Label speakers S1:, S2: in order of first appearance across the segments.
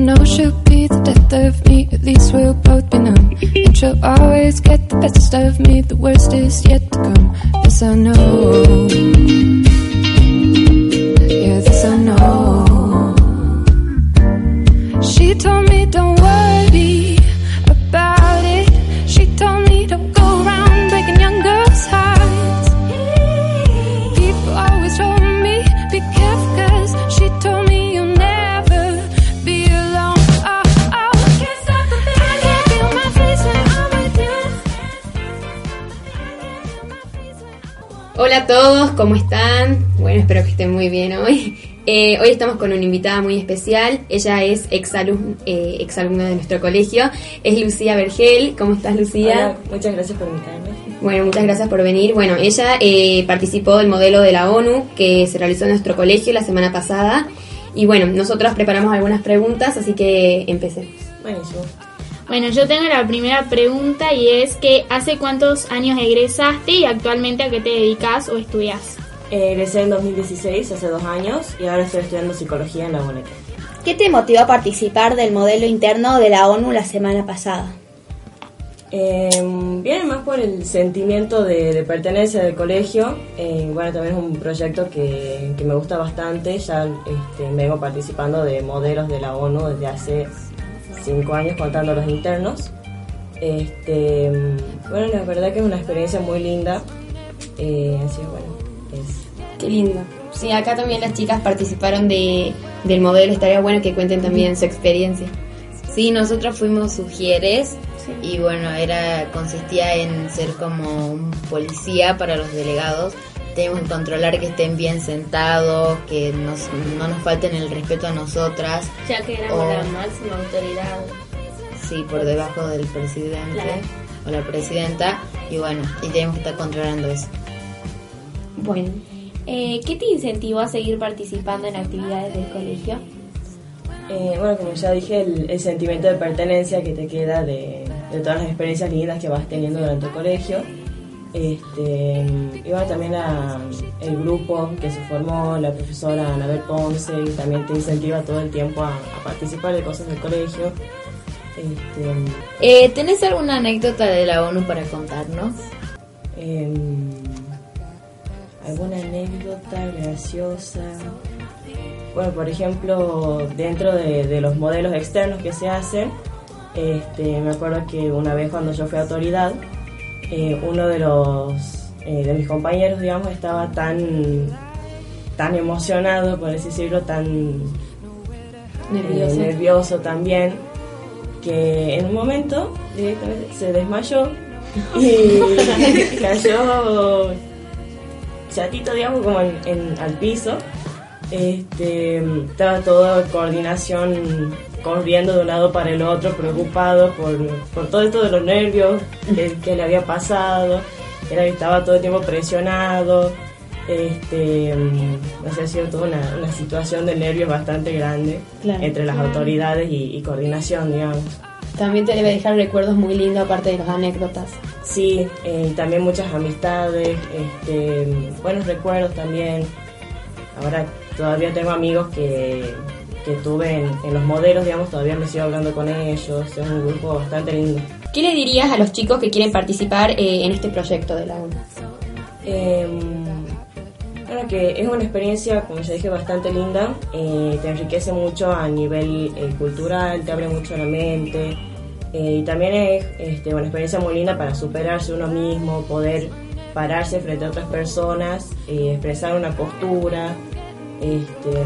S1: Know she'll be the death of me, at least we'll both be numb. And she'll always get the best of me, the worst is yet to come. This I know. Yeah, this I know. She told me don't worry
S2: Hola a todos, ¿cómo están? Bueno, espero que estén muy bien hoy. Eh, hoy estamos con una invitada muy especial. Ella es exalumna, eh, exalumna de nuestro colegio. Es Lucía Vergel. ¿Cómo estás, Lucía?
S3: Hola, muchas gracias por invitarme.
S2: Bueno, muchas gracias por venir. Bueno, ella eh, participó del modelo de la ONU que se realizó en nuestro colegio la semana pasada. Y bueno, nosotros preparamos algunas preguntas, así que empecemos.
S3: Buenísimo.
S4: Bueno, yo tengo la primera pregunta y es que ¿hace cuántos años egresaste y actualmente a qué te dedicas o estudias?
S3: Eh, egresé en 2016, hace dos años, y ahora estoy estudiando psicología en la UNEC.
S5: ¿Qué te motivó a participar del modelo interno de la ONU la semana pasada?
S3: Eh, viene más por el sentimiento de, de pertenencia del colegio. Eh, bueno, también es un proyecto que, que me gusta bastante. Ya este, vengo participando de modelos de la ONU desde hace cinco años, contando los internos. Este, bueno, la verdad que es una experiencia muy linda. Eh, así bueno, es
S2: Qué lindo. Sí, acá también las chicas participaron de, del modelo. Estaría bueno que cuenten también su experiencia.
S6: Sí, nosotros fuimos sugieres y bueno, era consistía en ser como un policía para los delegados. Tenemos que controlar que estén bien sentados, que nos- no nos falten el respeto a nosotras.
S4: Ya que éramos la máxima autoridad.
S6: Sí, por debajo del presidente
S4: Claro.
S6: o la presidenta. Y bueno, y tenemos que estar controlando eso.
S2: Bueno,
S7: Eh, ¿Qué te incentivó a seguir participando en actividades del colegio?
S3: Eh, bueno, como ya dije, el, el sentimiento de pertenencia que te queda de, de todas las experiencias lindas que vas teniendo durante el colegio. Este, bueno, también la- el grupo que se formó, la profesora Anabel Ponce, y también te incentiva todo el tiempo a, a participar de cosas del colegio. Este,
S6: Eh, ¿Tenés alguna anécdota de la ONU para contarnos?
S3: em, alguna anécdota graciosa. Bueno, por ejemplo, dentro de, de los modelos externos que se hacen, este, me acuerdo que una vez cuando yo fui autoridad, eh, uno de los eh, de mis compañeros, digamos, estaba tan tan emocionado, por así decirlo, tan
S2: nervioso.
S3: eh, nervioso también, que en un momento directamente se desmayó y cayó chatito, digamos, como en, en- al piso. Este, estaba toda coordinación corriendo de un lado para el otro, preocupado por, por todo esto de los nervios que, que le había pasado. Era que estaba todo el tiempo presionado. Este, mm, no sé, ha sido toda una, una situación de nervios bastante grande
S2: Claro.
S3: entre las autoridades y, y coordinación, digamos.
S2: también te debe dejar recuerdos muy lindos aparte de las anécdotas.
S3: Sí, eh, también muchas amistades, este, buenos recuerdos también. Ahora todavía tengo amigos que, que tuve en, en los modelos, digamos, todavía me sigo hablando con ellos. Es un grupo bastante lindo.
S2: ¿Qué le dirías a los chicos que quieren participar eh, en este proyecto de la ONU?
S3: Eh, bueno, que es una experiencia, como ya dije, bastante linda. eh, te enriquece mucho a nivel eh, cultural, te abre mucho la mente. eh, y también es este, una experiencia muy linda para superarse uno mismo, poder pararse frente a otras personas, eh, expresar una postura, este,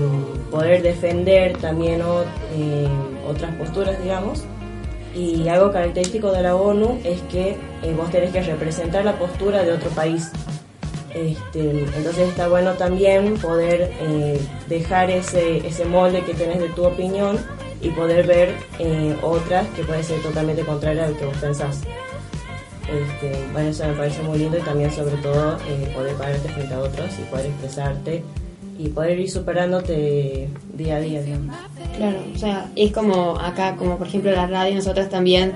S3: poder defender también o- eh, otras posturas, digamos. Y algo característico de la ONU es que eh, vos tenés que representar la postura de otro país. Este, entonces está bueno también poder eh, dejar ese, ese molde que tenés de tu opinión y poder ver eh, otras que pueden ser totalmente contrarias a lo que vos pensás. Este, bueno, eso me parece muy lindo y también sobre todo eh, poder pararte frente a otros y poder expresarte y poder ir superándote día a día, digamos.
S2: Claro, o sea, es como acá, como por ejemplo la radio, nosotros también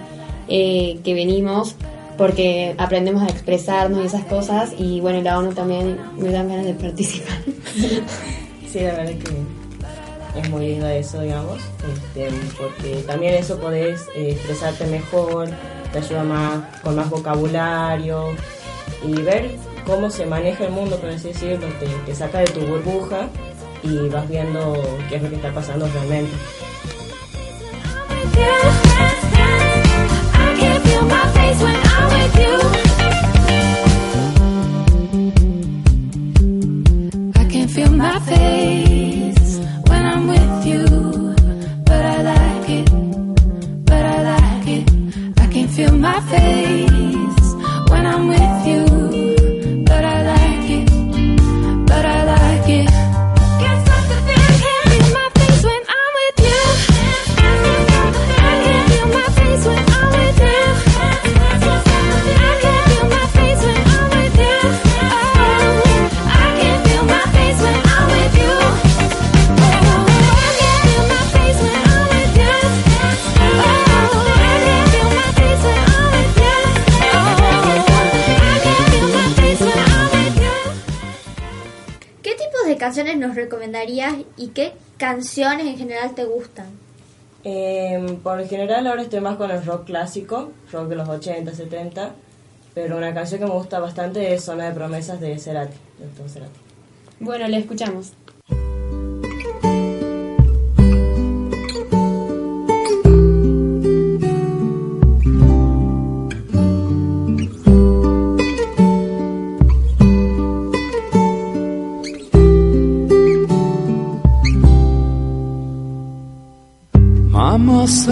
S2: eh, que venimos porque aprendemos a expresarnos y esas cosas y bueno, la ONU también me dan ganas de participar.
S3: Sí, la verdad que es muy lindo eso, digamos, este, porque también eso podés eh, expresarte mejor, te ayuda más con más vocabulario y ver cómo se maneja el mundo, por así decirlo, te, te saca de tu burbuja y vas viendo qué es lo que está pasando realmente.
S8: De canciones nos recomendarías y qué canciones en general te gustan?
S3: Eh, por lo general ahora estoy más con el rock clásico, rock de los 80, 70, pero una canción que me gusta bastante es Zona de Promesas de Cerati, de Cerati.
S2: Bueno, le escuchamos.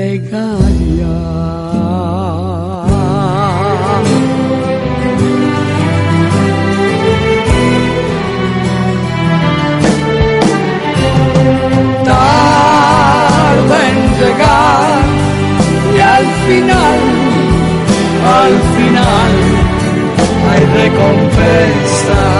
S9: plegarias. Tarda en llegar y al final, al final hay recompensa.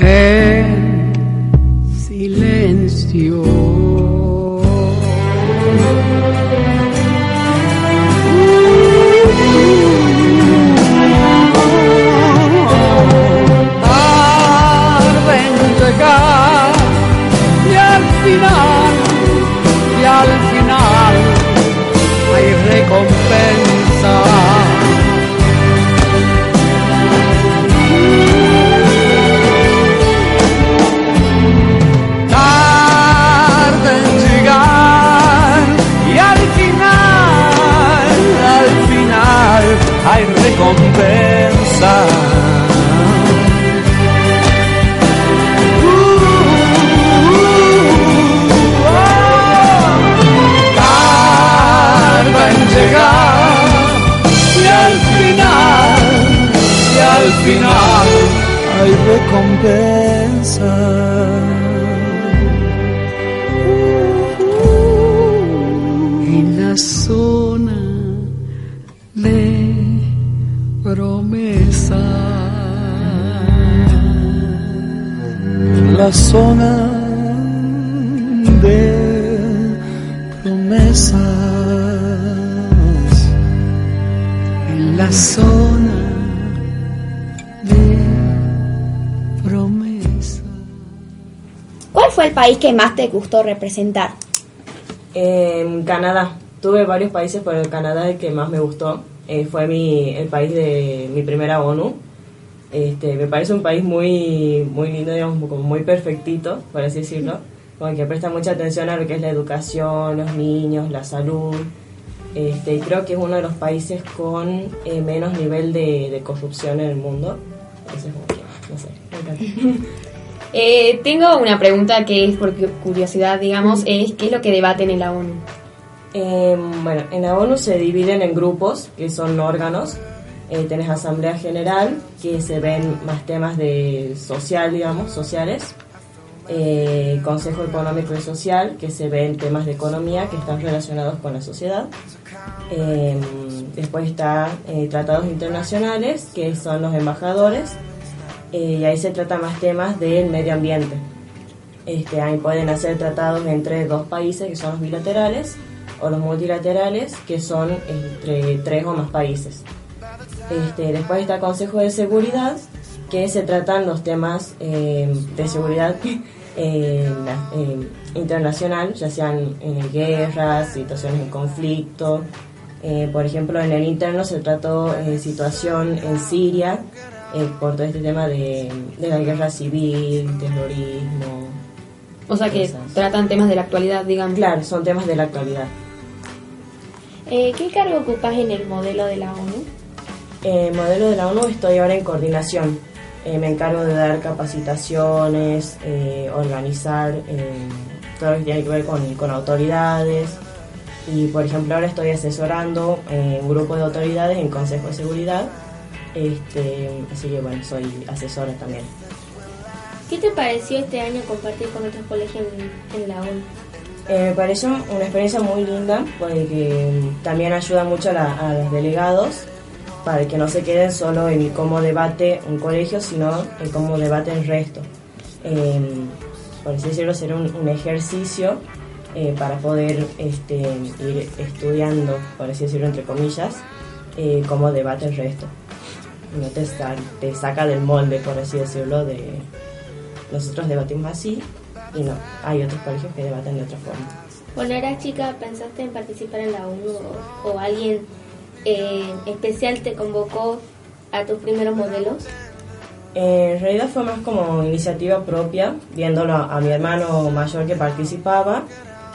S9: Hey. Recompensa. En la zona de promesa. La zona de promesas. En la zona
S5: fue el país que más te gustó representar?
S3: En Canadá. Tuve varios países, pero el Canadá es el que más me gustó. Eh, fue mi, el país de mi primera ONU. Este, me parece un país muy, muy lindo, digamos, como muy perfectito, por así decirlo. Como que presta mucha atención a lo que es la educación, los niños, la salud. Este, y creo que es uno de los países con eh, menos nivel de, de corrupción en el mundo. Entonces, no sé, me encanta.
S2: Eh, tengo una pregunta que es por cu- curiosidad, digamos, es ¿qué es lo que debaten en la ONU?
S3: Eh, bueno, en la ONU se dividen en grupos, que son órganos. Eh, tenés Asamblea General, que se ven más temas de social, digamos, sociales. Eh, Consejo Económico y Social, que se ven temas de economía que están relacionados con la sociedad. Eh, después está eh, Tratados Internacionales, que son los embajadores, eh, y ahí se trata más temas del medio ambiente. Este, ahí pueden hacer tratados entre dos países, que son los bilaterales, o los multilaterales, que son entre tres o más países. Este, después está Consejo de Seguridad, que se tratan los temas eh, de seguridad eh, na- internacional, ya sean eh, guerras, situaciones en conflicto. Eh, por ejemplo, en el interno se trató situación en Siria, eh, por todo este tema de, de la guerra civil, terrorismo.
S2: O sea que
S3: cosas.
S2: tratan temas de la actualidad, digamos.
S3: Claro, son temas de la actualidad.
S7: Eh, ¿Qué cargo ocupas en el modelo de la ONU?
S3: Eh, modelo de la ONU estoy ahora en coordinación. Eh, me encargo de dar capacitaciones, eh, organizar eh, todo lo que tiene que ver con, con autoridades. Y por ejemplo ahora estoy asesorando eh, un grupo de autoridades en Consejo de Seguridad. Este, así que bueno, soy asesora también.
S7: ¿Qué te pareció este año compartir con otros colegios en, en la ONU?
S3: Eh, me pareció una experiencia muy linda porque mm, también ayuda mucho a, la- a los delegados para que no se queden solo en cómo debate un colegio, sino en cómo debate el resto. Eh, por así decirlo, será un, un ejercicio eh, para poder este, ir estudiando, por así decirlo, entre comillas, eh, cómo debate el resto. No te, sa- te saca del molde, por así decirlo, de nosotros debatimos así y no, hay otros colegios que debaten de otra forma.
S7: Cuando eras chica, ¿pensaste en participar en la ONU o, o alguien eh, especial te convocó a tus primeros modelos?
S3: Eh, en realidad fue más como iniciativa propia, viéndolo a mi hermano mayor que participaba,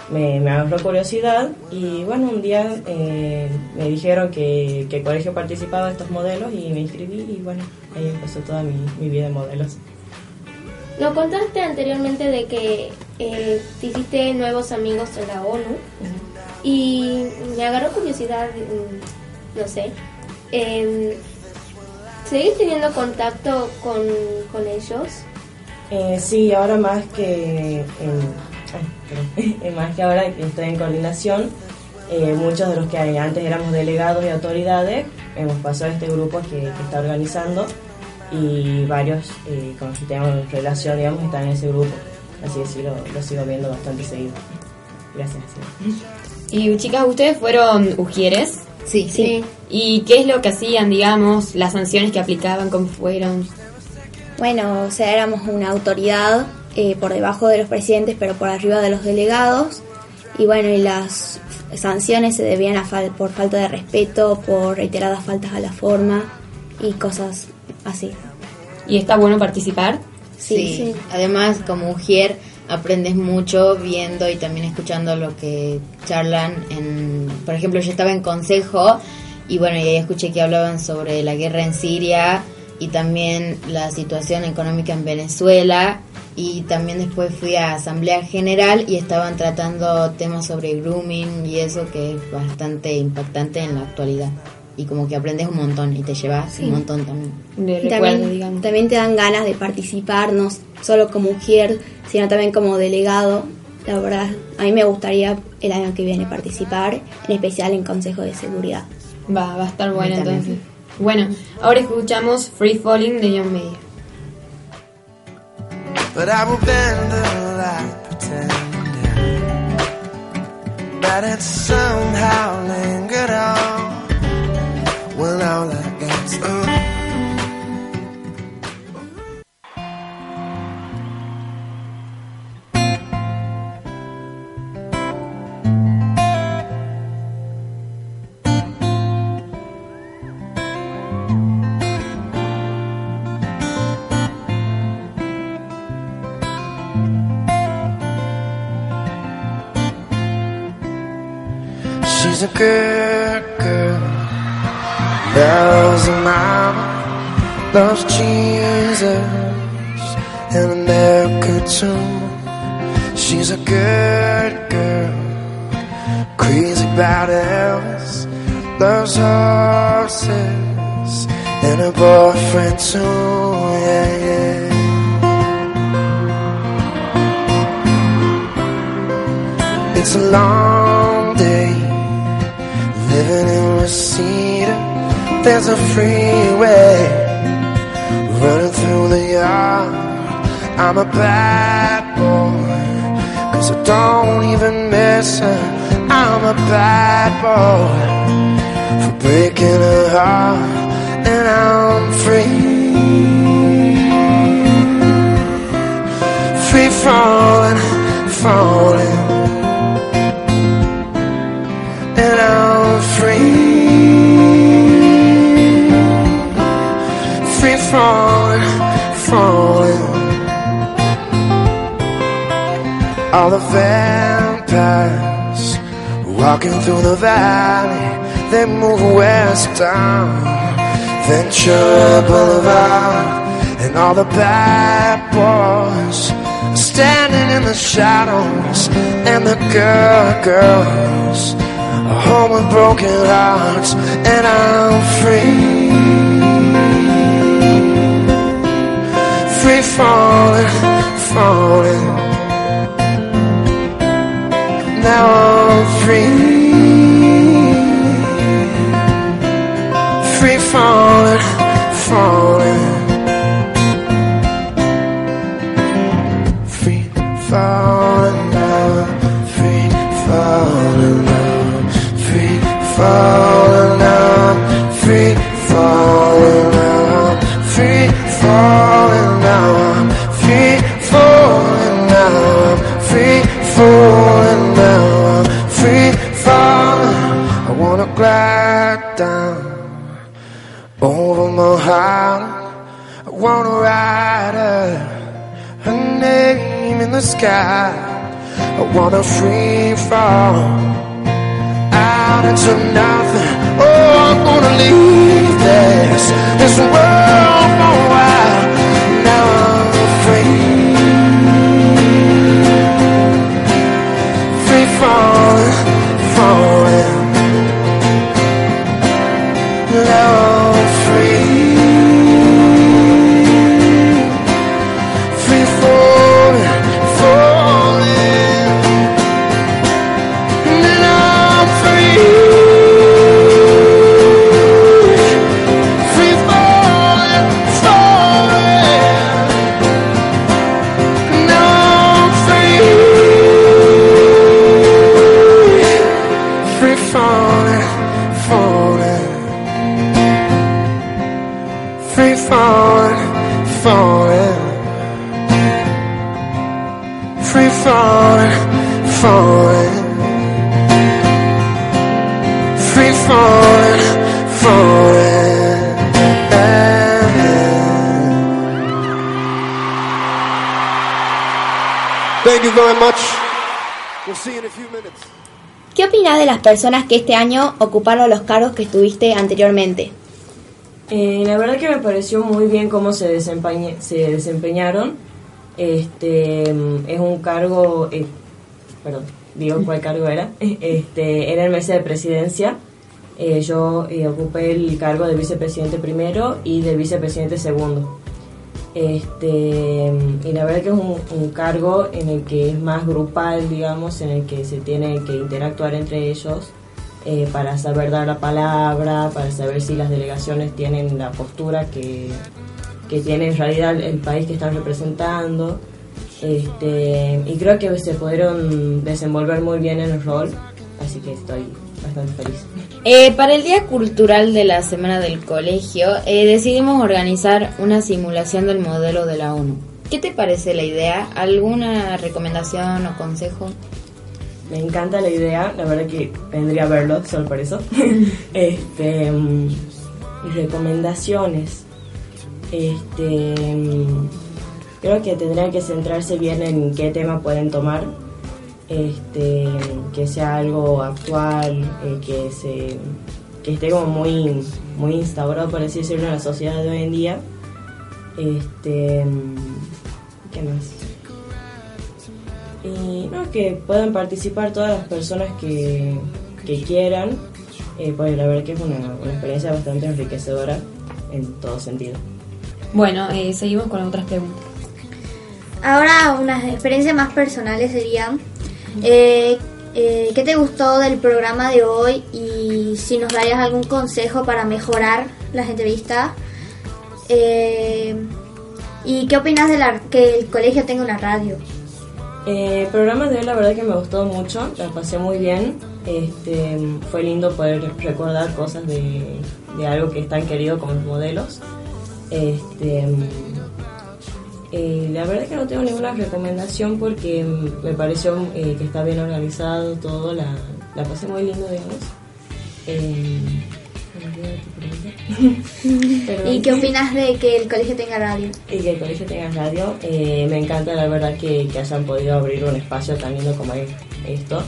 S3: me, me agarró curiosidad y bueno, un día eh, me dijeron que, que el colegio participaba de estos modelos y me inscribí y bueno, ahí empezó toda mi, mi vida de modelos.
S7: Nos contaste anteriormente de que eh, te hiciste nuevos amigos en la ONU y me agarró curiosidad, mm, no sé, em, ¿seguís teniendo contacto con, con ellos?
S3: Eh, sí, ahora más que perdón. más que ahora que estoy en coordinación, eh, muchos de los que antes éramos delegados y autoridades hemos pasado a este grupo que, que está organizando y varios eh, con los que tenemos relación, digamos, están en ese grupo. Así que sí, lo, lo sigo viendo bastante seguido. Gracias. sí.
S2: Y chicas, ustedes fueron ujieres.
S6: Sí.
S7: Sí.
S2: ¿Y qué es lo que hacían, digamos, las sanciones que aplicaban, cómo fueron?
S5: Bueno, o sea, éramos una autoridad eh, por debajo de los presidentes, pero por arriba de los delegados. Y bueno, y las sanciones se debían a fal- por falta de respeto, por reiteradas faltas a la forma y cosas así.
S2: ¿Y está bueno participar?
S6: Sí, además como Ujier aprendes mucho viendo y también escuchando lo que charlan en, por ejemplo, yo estaba en consejo y bueno, y ahí escuché que hablaban sobre la guerra en Siria y también la situación económica en Venezuela y también después fui a Asamblea General y estaban tratando temas sobre grooming y eso que es bastante impactante en la actualidad. y como que aprendes un montón y te llevas un montón también.
S2: Recuerdo,
S5: también,
S2: digamos.
S5: también te dan ganas de participar, no solo como mujer, sino también como delegado. La verdad, a mí me gustaría el año que viene participar, en especial en Consejo de Seguridad.
S2: Va, va a estar bueno entonces. Bueno, ahora escuchamos Free Falling de John Mayer.
S10: But I will bend the light pretending that it somehow lingered on when all that gets. A good girl, loves her mama, loves Jesus and America too. She's a good girl, crazy about Elvis, loves horses and her boyfriend too. Yeah, yeah. It's a long living in Reseda. There's a freeway running through the yard. I'm a bad boy, cause I don't even miss her. I'm a bad boy for breaking her heart, and I'm free. Free falling, falling All the vampires walking through the valley, they move west down Ventura Boulevard, and all the bad boys standing in the shadows, and the girl girls are home with broken hearts, and I'm free. Free falling, falling. Now I'm free. Free sky. I wanna free fall out into nothing.
S5: Personas que este año ocuparon los cargos que estuviste anteriormente?
S3: Eh, la verdad que me pareció muy bien cómo se, desempeñe- se desempeñaron. Este mm, es un cargo, eh, perdón, digo cuál cargo era. Este era el mes de presidencia eh, yo eh, ocupé el cargo de vicepresidente primero y de vicepresidente segundo. Este, y la verdad que es un, cargo en el que es más grupal, digamos, en el que se tiene que interactuar entre ellos eh, para saber dar la palabra, para saber si las delegaciones tienen la postura que, que tiene en realidad el país que están representando. Este, y creo que se pudieron desenvolver muy bien en el rol, así que estoy bastante feliz.
S6: Eh, para el Día Cultural de la Semana del Colegio, eh, decidimos organizar una simulación del modelo de la ONU. ¿Qué te parece la idea? ¿Alguna recomendación o consejo?
S3: Me encanta la idea, la verdad que vendría a verlo solo por eso. este, mm, recomendaciones. Este, mm, creo que tendrían que centrarse bien en qué tema pueden tomar. Este, que sea algo actual, eh, que se que esté como muy muy instaurado por así decirlo en la sociedad de hoy en día. Este, ¿qué más? Y no, que puedan participar todas las personas que, que quieran, eh, pues la verdad que es una, una experiencia bastante enriquecedora en todo sentido.
S2: Bueno, eh, seguimos con otras preguntas.
S8: Ahora unas experiencias más personales serían, eh, eh, ¿qué te gustó del programa de hoy y si nos darías algún consejo para mejorar las entrevistas? Eh, ¿Y qué opinas de la, que el colegio tenga una radio?
S3: Eh, el programa de hoy la verdad que me gustó mucho, la pasé muy bien. Este, fue lindo poder recordar cosas de, de algo que es tan querido como los modelos. Este, eh, la verdad que no tengo ninguna recomendación porque mm, me pareció eh, que está bien organizado todo, la, la pasé muy lindo, digamos. Eh.
S8: ¿Y qué opinas de que el colegio tenga radio?
S3: y que el colegio tenga radio. Eh, me encanta la verdad que, que hayan podido abrir un espacio tan lindo como es esto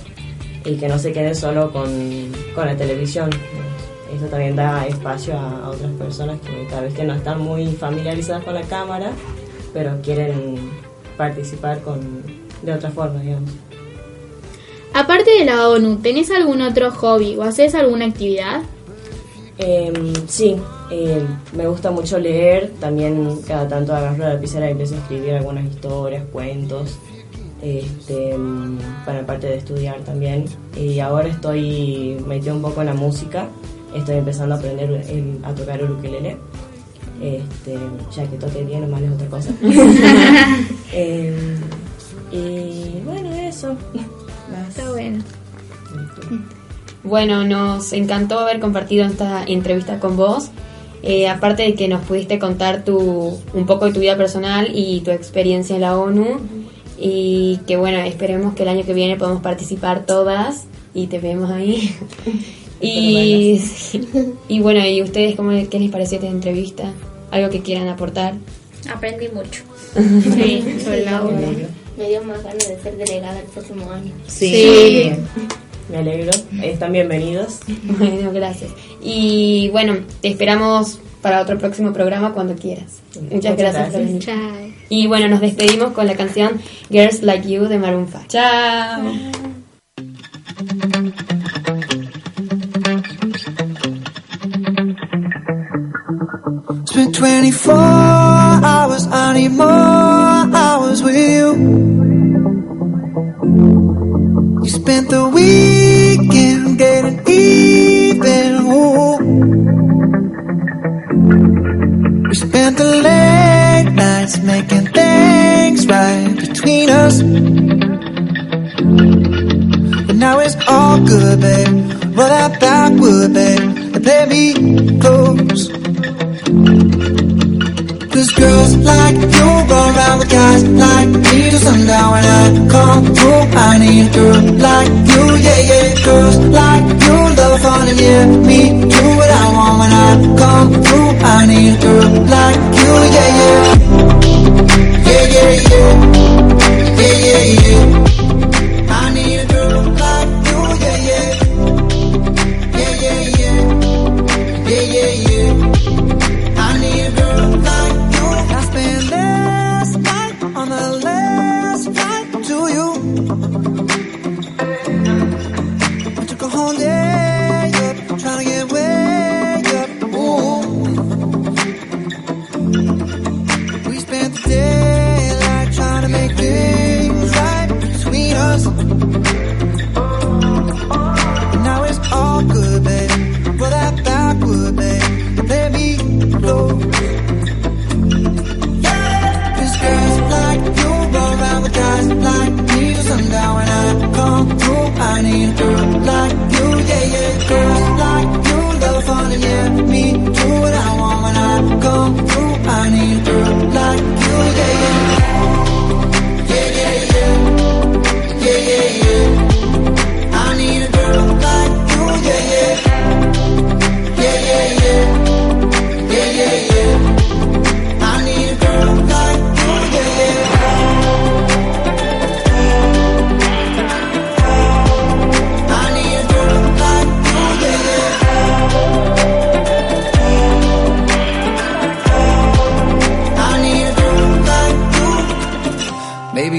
S3: y que no se quede solo con, con la televisión. Esto también da espacio a, a otras personas que tal vez que no están muy familiarizadas con la cámara, pero quieren participar con, de otra forma, digamos.
S4: Aparte de la ONU, ¿tenés algún otro hobby o haces alguna actividad?
S3: Eh, sí, eh, me gusta mucho leer, también cada tanto agarro la lapicera y empiezo a escribir algunas historias, cuentos, este, mm, para parte de estudiar también. Y ahora estoy metido un poco en la música, estoy empezando a aprender el- a tocar el ukelele. Este, ya que toque bien o mal es otra cosa. Eh, y bueno, eso.
S4: Está bueno.
S2: Bueno, nos encantó haber compartido esta entrevista con vos. Eh, aparte de que nos pudiste contar tu, un poco de tu vida personal y tu experiencia en la ONU. Y que bueno, esperemos que el año que viene podamos participar todas y te vemos ahí. y, y bueno, ¿y ustedes cómo, qué les pareció esta entrevista? ¿Algo que quieran aportar?
S8: Aprendí mucho.
S4: Sí, sobre la.
S7: Me dio más ganas de ser delegada el próximo año.
S2: Sí.
S3: Me alegro. Están bienvenidos.
S2: Bueno, gracias. Y bueno, te esperamos para otro próximo programa cuando quieras. Muchas,
S3: Muchas
S2: gracias, por venir.
S4: Chao.
S2: Y bueno, nos despedimos con la canción Girls Like You de Maroon 5. Chao.
S11: 24 hours, I need more hours with you. You spent the weekend getting even. Ooh. We spent the late nights making things right between us. But now it's all good, babe. Roll that backward, babe. Play me close. Like you go around with guys like me till sundown when I come through. I need a girl like you, yeah, yeah. Girls like you love fun and yeah, me do what I want when I come through. I need a girl like you, yeah, yeah. Yeah,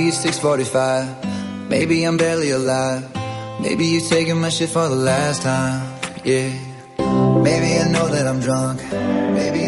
S11: it's 6:45. Maybe I'm barely alive. Maybe you are taking my shit for the last time. Yeah. Maybe I know that I'm drunk. Maybe